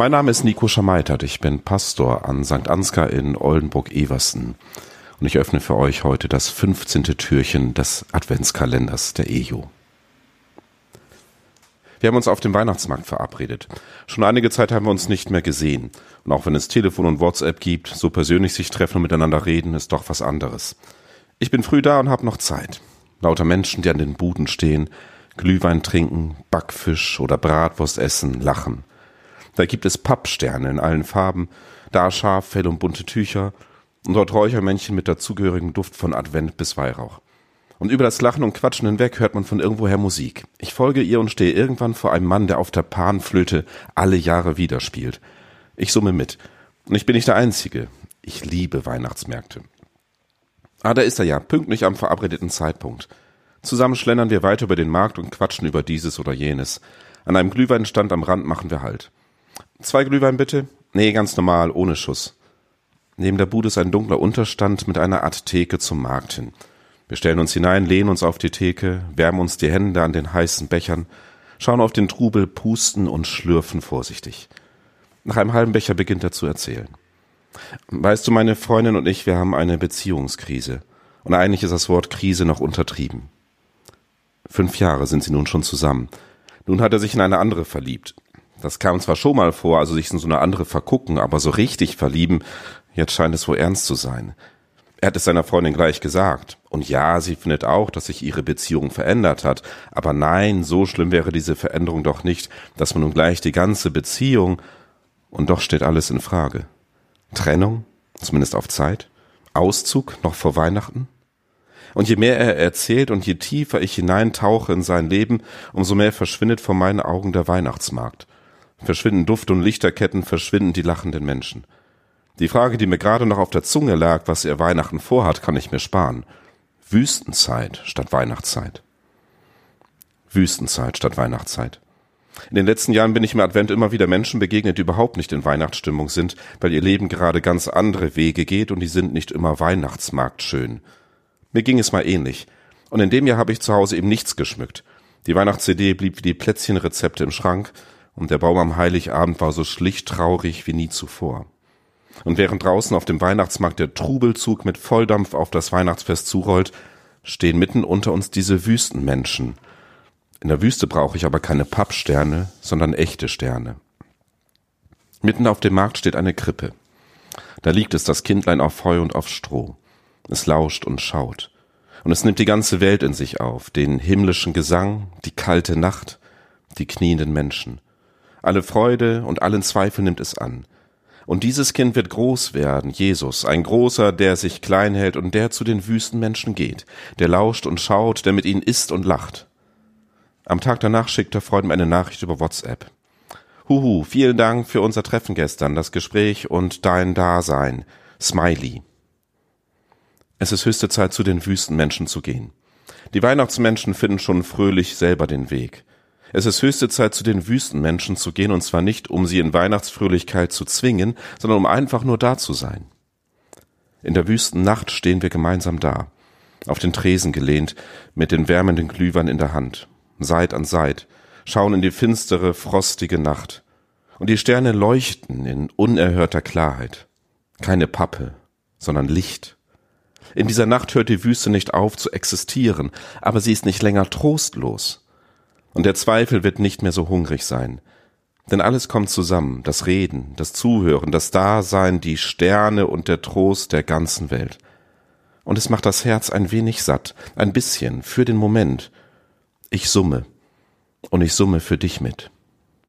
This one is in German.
Mein Name ist Nico Schamaitert. Ich bin Pastor an St. Ansgar in Oldenburg-Eversen. Und ich öffne für euch heute das 15. Türchen des Adventskalenders der EJO. Wir haben uns auf dem Weihnachtsmarkt verabredet. Schon einige Zeit haben wir uns nicht mehr gesehen. Und auch wenn es Telefon und WhatsApp gibt, so persönlich sich treffen und miteinander reden, ist doch was anderes. Ich bin früh da und habe noch Zeit. Lauter Menschen, die an den Buden stehen, Glühwein trinken, Backfisch oder Bratwurst essen, lachen. Da gibt es Pappsterne in allen Farben, da Schaffell und bunte Tücher und dort Räuchermännchen mit dazugehörigem Duft von Advent bis Weihrauch. Und über das Lachen und Quatschen hinweg hört man von irgendwoher Musik. Ich folge ihr und stehe irgendwann vor einem Mann, der auf der Panflöte alle Jahre wieder spielt. Ich summe mit. Und ich bin nicht der Einzige. Ich liebe Weihnachtsmärkte. Ah, da ist er ja, pünktlich am verabredeten Zeitpunkt. Zusammen schlendern wir weiter über den Markt und quatschen über dieses oder jenes. An einem Glühweinstand am Rand machen wir Halt. Zwei Glühwein bitte? Nee, ganz normal, ohne Schuss. Neben der Bude ist ein dunkler Unterstand mit einer Art Theke zum Markt hin. Wir stellen uns hinein, lehnen uns auf die Theke, wärmen uns die Hände an den heißen Bechern, schauen auf den Trubel, pusten und schlürfen vorsichtig. Nach einem halben Becher beginnt er zu erzählen. Weißt du, meine Freundin und ich, wir haben eine Beziehungskrise. Und eigentlich ist das Wort Krise noch untertrieben. Fünf Jahre sind sie nun schon zusammen. Nun hat er sich in eine andere verliebt. Das kam zwar schon mal vor, also sich in so eine andere vergucken, aber so richtig verlieben, jetzt scheint es wohl ernst zu sein. Er hat es seiner Freundin gleich gesagt. Und ja, sie findet auch, dass sich ihre Beziehung verändert hat. Aber nein, so schlimm wäre diese Veränderung doch nicht, dass man nun gleich die ganze Beziehung und doch steht alles in Frage. Trennung, zumindest auf Zeit, Auszug noch vor Weihnachten. Und je mehr er erzählt und je tiefer ich hineintauche in sein Leben, umso mehr verschwindet vor meinen Augen der Weihnachtsmarkt. Verschwinden Duft- und Lichterketten, verschwinden die lachenden Menschen. Die Frage, die mir gerade noch auf der Zunge lag, was er Weihnachten vorhat, kann ich mir sparen. Wüstenzeit statt Weihnachtszeit. Wüstenzeit statt Weihnachtszeit. In den letzten Jahren bin ich im Advent immer wieder Menschen begegnet, die überhaupt nicht in Weihnachtsstimmung sind, weil ihr Leben gerade ganz andere Wege geht und die sind nicht immer Weihnachtsmarkt schön. Mir ging es mal ähnlich. Und in dem Jahr habe ich zu Hause eben nichts geschmückt. Die Weihnachts-CD blieb wie die Plätzchenrezepte im Schrank und der Baum am Heiligabend war so schlicht traurig wie nie zuvor. Und während draußen auf dem Weihnachtsmarkt der Trubelzug mit Volldampf auf das Weihnachtsfest zurollt, stehen mitten unter uns diese Wüstenmenschen. In der Wüste brauche ich aber keine Pappsterne, sondern echte Sterne. Mitten auf dem Markt steht eine Krippe. Da liegt es das Kindlein auf Heu und auf Stroh. Es lauscht und schaut. Und es nimmt die ganze Welt in sich auf, den himmlischen Gesang, die kalte Nacht, die knienden Menschen. Alle Freude und allen Zweifel nimmt es an. Und dieses Kind wird groß werden, Jesus, ein großer, der sich klein hält und der zu den Wüstenmenschen geht, der lauscht und schaut, der mit ihnen isst und lacht. Am Tag danach schickt der Freund mir eine Nachricht über WhatsApp. Huhu, vielen Dank für unser Treffen gestern, das Gespräch und dein Dasein. Smiley. Es ist höchste Zeit, zu den Wüstenmenschen zu gehen. Die Weihnachtsmenschen finden schon fröhlich selber den Weg. Es ist höchste Zeit, zu den Wüstenmenschen zu gehen, und zwar nicht, um sie in Weihnachtsfröhlichkeit zu zwingen, sondern um einfach nur da zu sein. In der Wüstennacht stehen wir gemeinsam da, auf den Tresen gelehnt, mit den wärmenden Glühwein in der Hand, Seit an Seit, schauen in die finstere, frostige Nacht. Und die Sterne leuchten in unerhörter Klarheit. Keine Pappe, sondern Licht. In dieser Nacht hört die Wüste nicht auf zu existieren, aber sie ist nicht länger trostlos. Und der Zweifel wird nicht mehr so hungrig sein. Denn alles kommt zusammen, das Reden, das Zuhören, das Dasein, die Sterne und der Trost der ganzen Welt. Und es macht das Herz ein wenig satt, ein bisschen, für den Moment. Ich summe, und ich summe für dich mit.